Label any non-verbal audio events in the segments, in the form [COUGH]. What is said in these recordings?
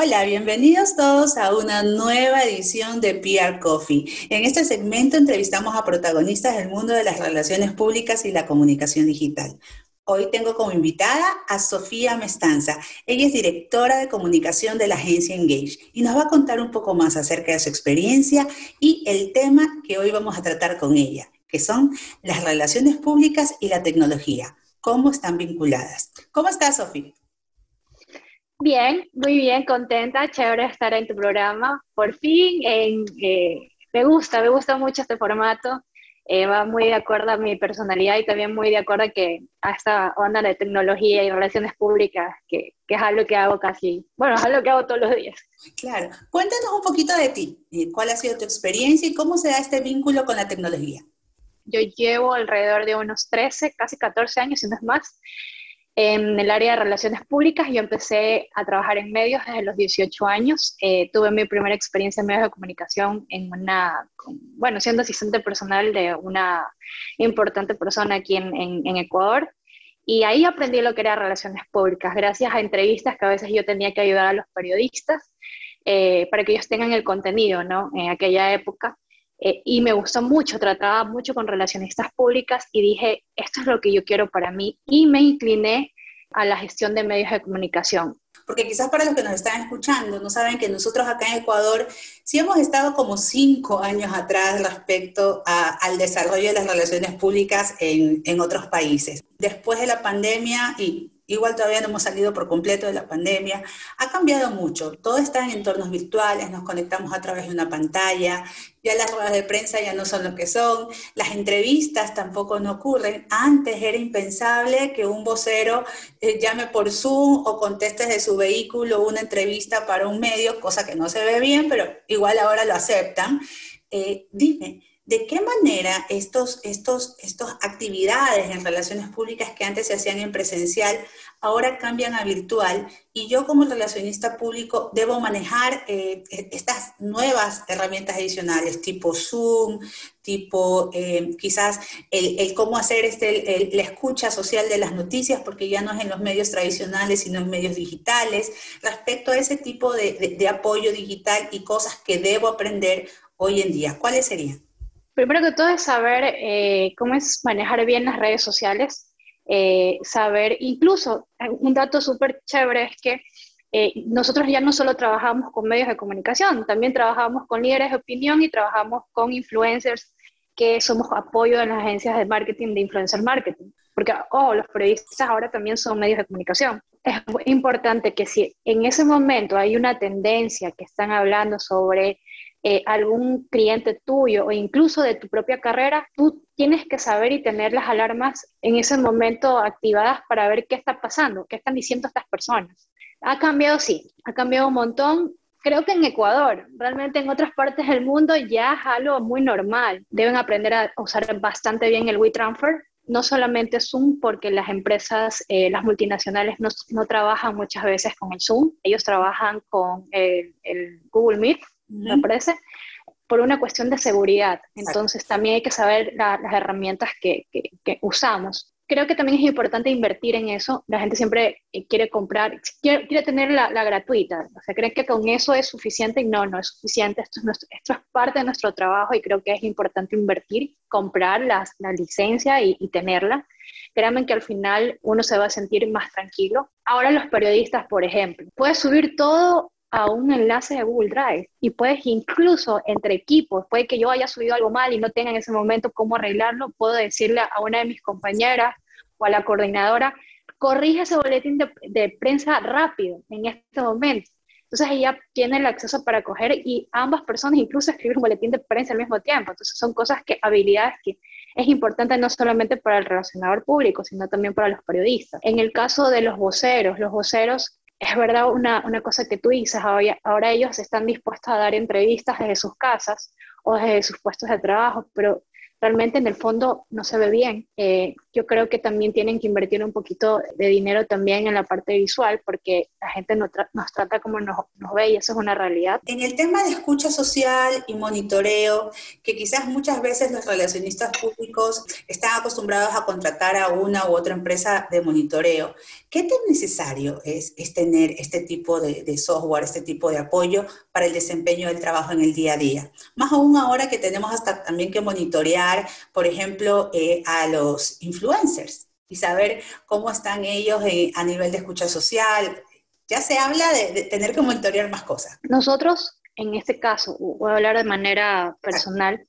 Hola, bienvenidos todos a una nueva edición de PR Coffee. En este segmento entrevistamos a protagonistas del mundo de las relaciones públicas y la comunicación digital. Hoy tengo como invitada a Sofía Mestanza. Ella es directora de comunicación de la agencia Engage y nos va a contar un poco más acerca de su experiencia y el tema que hoy vamos a tratar con ella, que son las relaciones públicas y la tecnología. ¿Cómo están vinculadas? ¿Cómo estás, Sofía? Bien, muy bien, contenta, chévere estar en tu programa. Por fin, eh, me gusta, me gusta mucho este formato. Eh, va muy de acuerdo a mi personalidad y también muy de acuerdo a, que, a esta onda de tecnología y relaciones públicas, que, que, es algo que hago casi, bueno, es algo que hago todos los días. Claro. Cuéntanos un poquito de ti. Eh, ¿Cuál ha sido tu experiencia y cómo se da este vínculo con la tecnología? Yo llevo alrededor de unos 13, casi 14 años, si no es más, en el área de relaciones públicas. Yo empecé a trabajar en medios desde los 18 años. Eh, tuve mi primera experiencia en medios de comunicación en una, bueno, siendo asistente personal de una importante persona aquí en, en, Ecuador. Y ahí aprendí lo que era relaciones públicas, gracias a entrevistas que a veces yo tenía que ayudar a los periodistas eh, para que ellos tengan el contenido, ¿no? En aquella época. Eh, y me gustó mucho, trataba mucho con relacionistas públicas y dije, esto es lo que yo quiero para mí y me incliné a la gestión de medios de comunicación. Porque quizás para los que nos están escuchando no saben que nosotros acá en Ecuador sí hemos estado como cinco años atrás respecto al desarrollo de las relaciones públicas en, en otros países. Después de la pandemia y Igual todavía no hemos salido por completo de la pandemia. Ha cambiado mucho. Todo está en entornos virtuales, nos conectamos a través de una pantalla. Ya las ruedas de prensa ya no son lo que son. Las entrevistas tampoco no ocurren. Antes era impensable que un vocero eh, llame por Zoom o conteste de su vehículo una entrevista para un medio, cosa que no se ve bien, pero igual ahora lo aceptan. Eh, dime, ¿De qué manera estos, estos, estas actividades en relaciones públicas que antes se hacían en presencial ahora cambian a virtual? Y yo como relacionista público debo manejar eh, e, estas nuevas herramientas adicionales, tipo Zoom, tipo eh, quizás el, cómo hacer este, la escucha social de las noticias, porque ya no es en los medios tradicionales, sino en medios digitales, respecto a ese tipo de, de apoyo digital y cosas que debo aprender hoy en día. ¿Cuáles serían? Primero que todo es saber eh, cómo es manejar bien las redes sociales, eh, saber, incluso un dato súper chévere es que eh, nosotros ya no solo trabajamos con medios de comunicación, también trabajamos con líderes de opinión y trabajamos con influencers que somos apoyo en las agencias de marketing de influencer marketing, porque oh, los periodistas ahora también son medios de comunicación. Es importante que si en ese momento hay una tendencia que están hablando sobre eh, algún cliente tuyo o incluso de tu propia carrera, tú tienes que saber y tener las alarmas en ese momento activadas para ver qué está pasando, qué están diciendo estas personas. Ha cambiado, sí, ha cambiado un montón. Creo que en Ecuador, realmente en otras partes del mundo ya es algo muy normal. Deben aprender a usar bastante bien el WeTransfer, no solamente Zoom, porque las empresas, eh, las multinacionales no, no, trabajan muchas veces con el Zoom, ellos trabajan con el, el Google Meet, me parece, por una cuestión de seguridad. Entonces también hay que saber las herramientas que, que, usamos. Creo que también es importante invertir en eso. La gente siempre eh, quiere comprar, quiere, quiere tener la, la, gratuita. O sea, creen que con eso es suficiente y no, no es suficiente. Esto es, esto es parte de nuestro trabajo y creo que es importante invertir, comprar las, la licencia y, y tenerla. Créanme que al final uno se va a sentir más tranquilo. Ahora los periodistas, por ejemplo, puedes subir todo a un enlace de Google Drive y puedes incluso entre equipos, puede que yo haya subido algo mal y no tenga en ese momento cómo arreglarlo, puedo decirle a una de mis compañeras o a la coordinadora, corrige ese boletín de, prensa rápido en este momento. Entonces ella tiene el acceso para coger y ambas personas incluso escribir un boletín de prensa al mismo tiempo. Entonces son cosas que, habilidades que es importante no solamente para el relacionador público, sino también para los periodistas. En el caso de los voceros, los voceros es verdad una, una, cosa que tú dices, ahora, ellos están dispuestos a dar entrevistas desde sus casas o desde sus puestos de trabajo, pero realmente en el fondo no se ve bien. Eh, yo creo que también tienen que invertir un poquito de dinero también en la parte visual porque la gente nos trata como nos, nos, ve y eso es una realidad. En el tema de escucha social y monitoreo, que quizás muchas veces los relacionistas públicos están acostumbrados a contratar a una u otra empresa de monitoreo, ¿qué tan necesario es, es tener este tipo de, de software, este tipo de apoyo para el desempeño del trabajo en el día a día? Más aún ahora que tenemos hasta también que monitorear por ejemplo, eh, a los influencers y saber cómo están ellos eh, a nivel de escucha social. Ya se habla de, tener que monitorear más cosas. Nosotros, en este caso, voy a hablar de manera personal,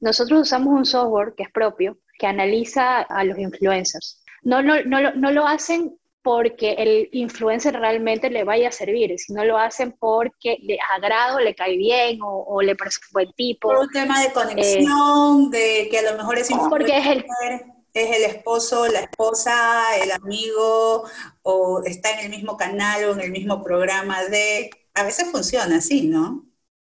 nosotros usamos un software que es propio, que analiza a los influencers. No, no, no, no lo hacen porque el influencer realmente le vaya a servir, sino lo hacen porque le agrado, le cae bien o, le parece un buen tipo. Por un tema de conexión, de que a lo mejor es porque es el es el esposo, la esposa, el amigo, o está en el mismo canal o en el mismo programa de... A veces funciona así, ¿no?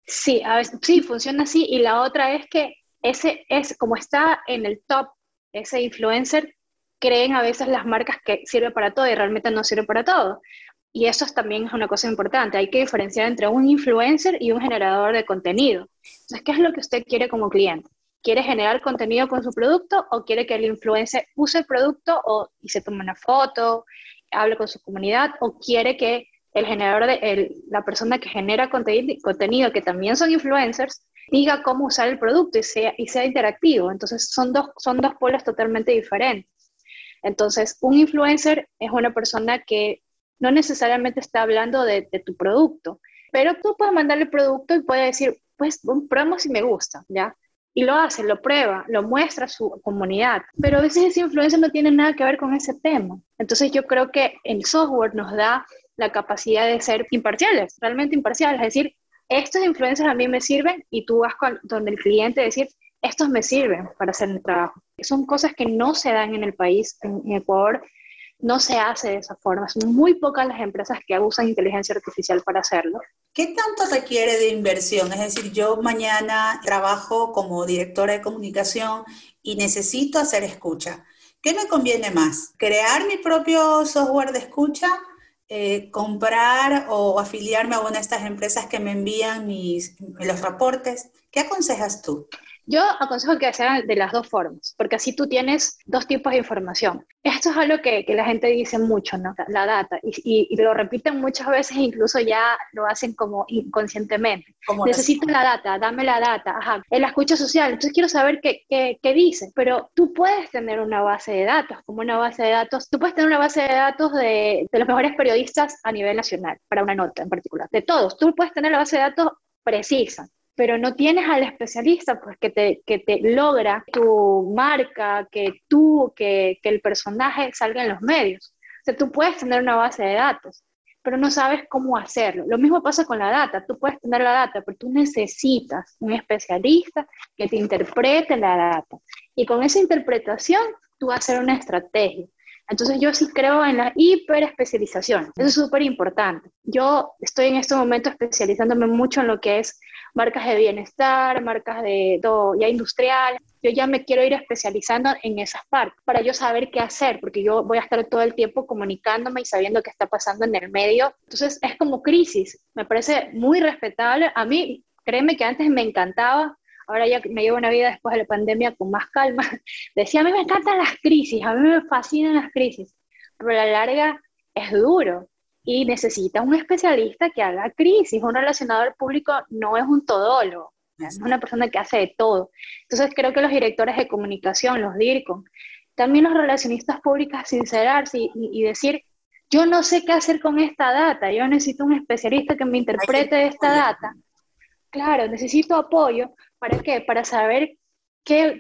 Sí, a veces, sí, funciona así. Y la otra es que ese es, como está en el top, ese influencer, creen a veces las marcas que sirve para todo y realmente no sirve para todo. Y eso también es una cosa importante. Hay que diferenciar entre un influencer y un generador de contenido. Entonces, ¿qué es lo que usted quiere como cliente? ¿Quiere generar contenido con su producto o quiere que el influencer use el producto o, y se tome una foto, hable con su comunidad o quiere que el generador, de, la persona que genera contenido, que también son influencers, diga cómo usar el producto y sea, y sea interactivo. Entonces son dos, son dos polos totalmente diferentes. Entonces, un influencer es una persona que no necesariamente está hablando de, tu producto, pero tú puedes mandarle el producto y puede decir, pues, probemos si me gusta, ¿ya? Y lo hace, lo prueba, lo muestra a su comunidad. Pero a veces ese influencer no tiene nada que ver con ese tema. Entonces yo creo que el software nos da la capacidad de ser imparciales, realmente imparciales. Es decir, estos influencers a mí me sirven y tú vas con, donde el cliente decir, estos me sirven para hacer mi trabajo. Son cosas que no se dan en el país, en, Ecuador, no se hace de esa forma. Son muy pocas las empresas que usan inteligencia artificial para hacerlo. ¿Qué tanto requiere de inversión? Es decir, yo mañana trabajo como directora de comunicación y necesito hacer escucha. ¿Qué me conviene más? ¿Crear mi propio software de escucha? Eh, ¿Comprar o afiliarme a una de estas empresas que me envían mis, los reportes? ¿Qué aconsejas tú? Yo aconsejo que sea de las dos formas, porque así tú tienes dos tipos de información. Esto es algo que, que la gente dice mucho, ¿no? La data, y, y, lo repiten muchas veces, incluso ya lo hacen como inconscientemente. Necesito la data, dame la data, ajá. En la escucha social, entonces quiero saber qué, qué, qué dice, pero tú puedes tener una base de datos, como una base de datos, tú puedes tener una base de datos de, de los mejores periodistas a nivel nacional, para una nota en particular, de todos. Tú puedes tener la base de datos precisa, pero no tienes al especialista pues, que, te, que te logra tu marca, que tú, que, que el personaje salga en los medios. O sea, tú puedes tener una base de datos, pero no sabes cómo hacerlo. Lo mismo pasa con la data. Tú puedes tener la data, pero tú necesitas un especialista que te interprete la data. Y con esa interpretación, tú vas a hacer una estrategia. Entonces yo sí creo en la hiperespecialización. Eso es súper importante. Yo estoy en este momento especializándome mucho en lo que es marcas de bienestar, marcas de todo, ya industrial. Yo ya me quiero ir especializando en esas partes para yo saber qué hacer, porque yo voy a estar todo el tiempo comunicándome y sabiendo qué está pasando en el medio. Entonces es como crisis. Me parece muy respetable. A mí, créeme que antes me encantaba ahora ya me llevo una vida después de la pandemia con más calma, [LAUGHS] decía, a mí me encantan las crisis, a mí me fascinan las crisis, pero a la larga es duro y necesita un especialista que haga crisis. Un relacionador público no es un todólogo, es una persona que hace de todo. Entonces creo que los directores de comunicación, los DIRCOM, también los relacionistas públicos, sincerarse y, y decir, yo no sé qué hacer con esta data, yo necesito un especialista que me interprete esta data. Claro, necesito apoyo, ¿Para qué? Para saber qué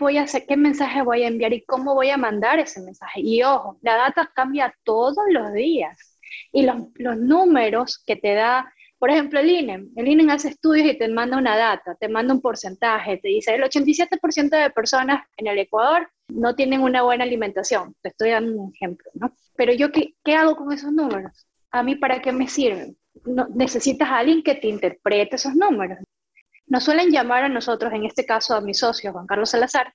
mensaje voy a enviar y cómo voy a mandar ese mensaje. Y ojo, la data cambia todos los días. Y los, números que te da, por ejemplo, el INE, el INE hace estudios y te manda una data, te manda un porcentaje, te dice el 87% de personas en el Ecuador no tienen una buena alimentación. Te estoy dando un ejemplo, ¿no? Pero yo, ¿qué, qué hago con esos números? ¿A mí para qué me sirven? Necesitas a alguien que te interprete esos números nos suelen llamar a nosotros, en este caso a mi socio Juan Carlos Salazar,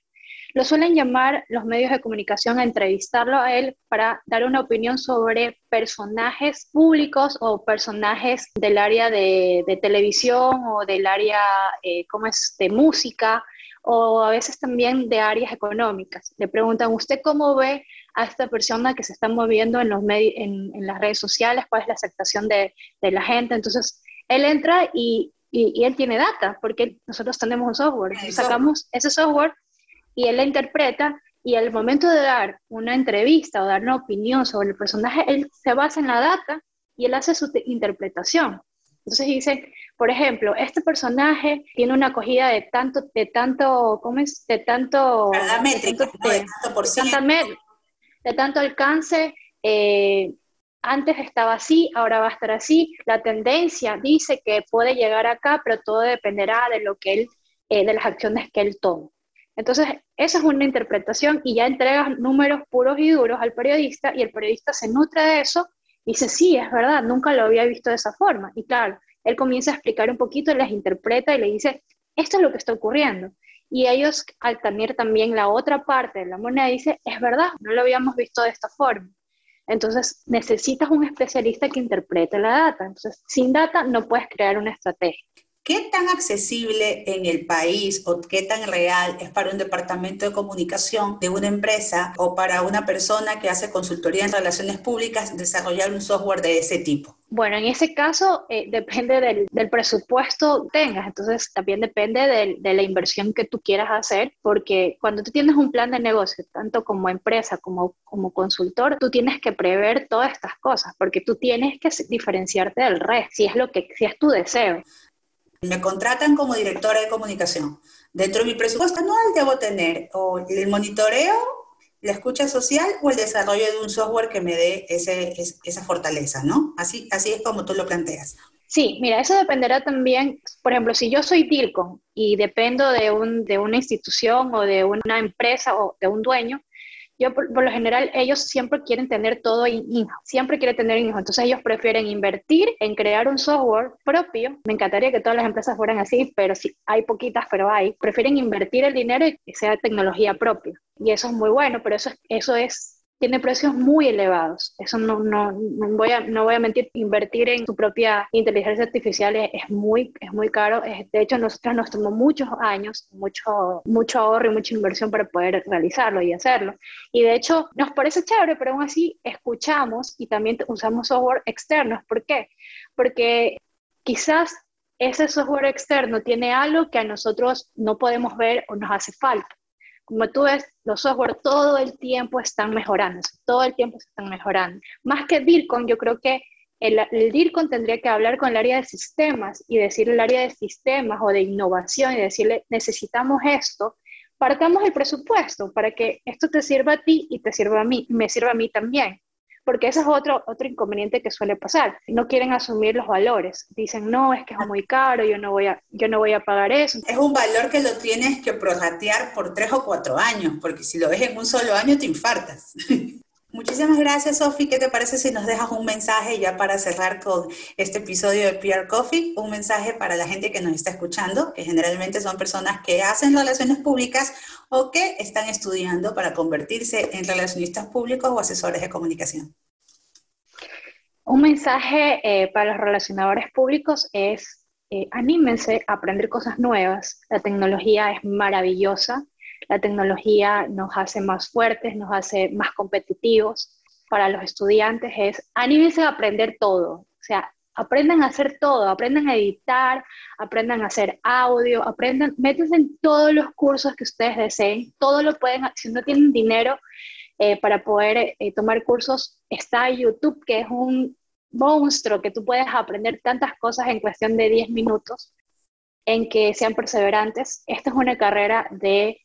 lo suelen llamar los medios de comunicación a entrevistarlo a él para dar una opinión sobre personajes públicos o personajes del área de, televisión o del área, eh, ¿cómo es?, de música o a veces también de áreas económicas. Le preguntan, ¿usted cómo ve a esta persona que se está moviendo en, los en, en las redes sociales? ¿Cuál es la aceptación de, de la gente? Entonces, él entra y, y, él tiene data, porque nosotros tenemos un software. Sacamos ese software y él la interpreta y al momento de dar una entrevista o dar una opinión sobre el personaje, él se basa en la data y él hace su interpretación. Entonces dice, por ejemplo, este personaje tiene una acogida de tanto, de tanto, ¿cómo es? De tanto... De tanto, de, tanto de tanto alcance, eh, antes estaba así, ahora va a estar así. La tendencia dice que puede llegar acá, pero todo dependerá de lo que él, eh, de las acciones que él tome. Entonces, esa es una interpretación y ya entregas números puros y duros al periodista y el periodista se nutre de eso y dice, sí, es verdad, nunca lo había visto de esa forma. Y claro, él comienza a explicar un poquito, les interpreta y le dice, esto es lo que está ocurriendo. Y ellos, al tener también la otra parte de la moneda, dice, es verdad, no lo habíamos visto de esta forma. Entonces, necesitas un especialista que interprete la data. Entonces, sin data no puedes crear una estrategia. ¿Qué tan accesible en el país o qué tan real es para un departamento de comunicación de una empresa o para una persona que hace consultoría en relaciones públicas desarrollar un software de ese tipo? Bueno, en ese caso eh, depende del, presupuesto que tengas, entonces también depende de, la inversión que tú quieras hacer, porque cuando tú tienes un plan de negocio, tanto como empresa como como consultor, tú tienes que prever todas estas cosas, porque tú tienes que diferenciarte del resto, si es lo que si es tu deseo. Me contratan como directora de comunicación. Dentro de mi presupuesto anual debo tener o el monitoreo, la escucha social o el desarrollo de un software que me dé ese, esa fortaleza, ¿no? Así, así es como tú lo planteas. Sí, mira, eso dependerá también, por ejemplo, si yo soy DIRCON y dependo de, un, de una institución o de una empresa o de un dueño, yo por, lo general ellos siempre quieren tener todo in siempre quieren tener in entonces ellos prefieren invertir en crear un software propio. Me encantaría que todas las empresas fueran así, pero sí, hay poquitas, pero hay. Prefieren invertir el dinero y que sea tecnología propia. Y eso es muy bueno, pero eso, eso es tiene precios muy elevados. Eso no, no, no, voy, a, no voy a mentir, invertir en tu propia inteligencia artificial es, muy, es muy caro. de hecho, nosotros nos tomó muchos años, mucho, mucho ahorro y mucha inversión para poder realizarlo y hacerlo. Y de hecho, nos parece chévere, pero aún así escuchamos y también usamos software externos. ¿Por qué? Porque quizás ese software externo tiene algo que a nosotros no podemos ver o nos hace falta como tú ves, los software todo el tiempo están mejorando, todo el tiempo se están mejorando. Más que DIRCON, yo creo que el, el, DIRCON tendría que hablar con el área de sistemas y decirle al área de sistemas o de innovación y decirle, necesitamos esto, partamos el presupuesto para que esto te sirva a ti y te sirva a mí, me sirva a mí también porque ese es otro, otro inconveniente que suele pasar. No quieren asumir los valores. Dicen, no, es que es muy caro, yo no voy a, yo no voy a pagar eso. Es un valor que lo tienes que prorratear por tres o cuatro años, porque si lo ves en un solo año te infartas. [LAUGHS] Muchísimas gracias, Sofi. ¿Qué te parece si nos dejas un mensaje ya para cerrar con este episodio de PR Coffee? Un mensaje para la gente que nos está escuchando, que generalmente son personas que hacen relaciones públicas o que están estudiando para convertirse en relacionistas públicos o asesores de comunicación. Un mensaje eh, para los relacionadores públicos es eh, anímense a aprender cosas nuevas. La tecnología es maravillosa la tecnología nos hace más fuertes, nos hace más competitivos. Para los estudiantes es anímense a aprender todo, o sea, aprendan a hacer todo, aprendan a editar, aprendan a hacer audio, aprendan, métanse en todos los cursos que ustedes deseen, todo lo pueden, si no tienen dinero eh, para poder eh, tomar cursos, está YouTube, que es un monstruo que tú puedes aprender tantas cosas en cuestión de 10 minutos, en que sean perseverantes. Esta es una carrera de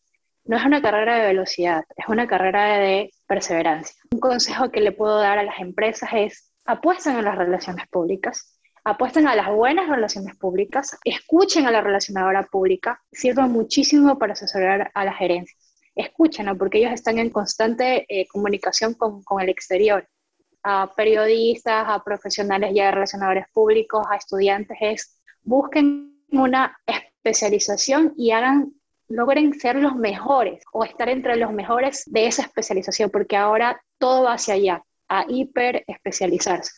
no es una carrera de velocidad, es una carrera de perseverancia. Un consejo que le puedo dar a las empresas es apuesten a las relaciones públicas, apuesten a las buenas relaciones públicas, escuchen a la relacionadora pública, sirva muchísimo para asesorar a la gerencia. Escúchenlo porque ellos están en constante eh, comunicación con, con el exterior. A periodistas, a profesionales ya de relacionadores públicos, a estudiantes, es busquen una especialización y hagan logren ser los mejores o estar entre los mejores de esa especialización, porque ahora todo va hacia allá, a hiper especializarse.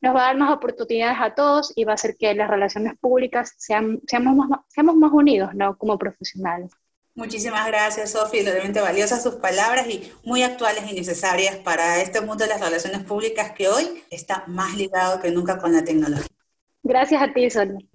Nos va a dar más oportunidades a todos y va a hacer que las relaciones públicas sean, seamos, más, seamos más unidos ¿no? como profesionales. Muchísimas gracias, Sofía. Realmente valiosas sus palabras y muy actuales y necesarias para este mundo de las relaciones públicas que hoy está más ligado que nunca con la tecnología. Gracias a ti, Sonia.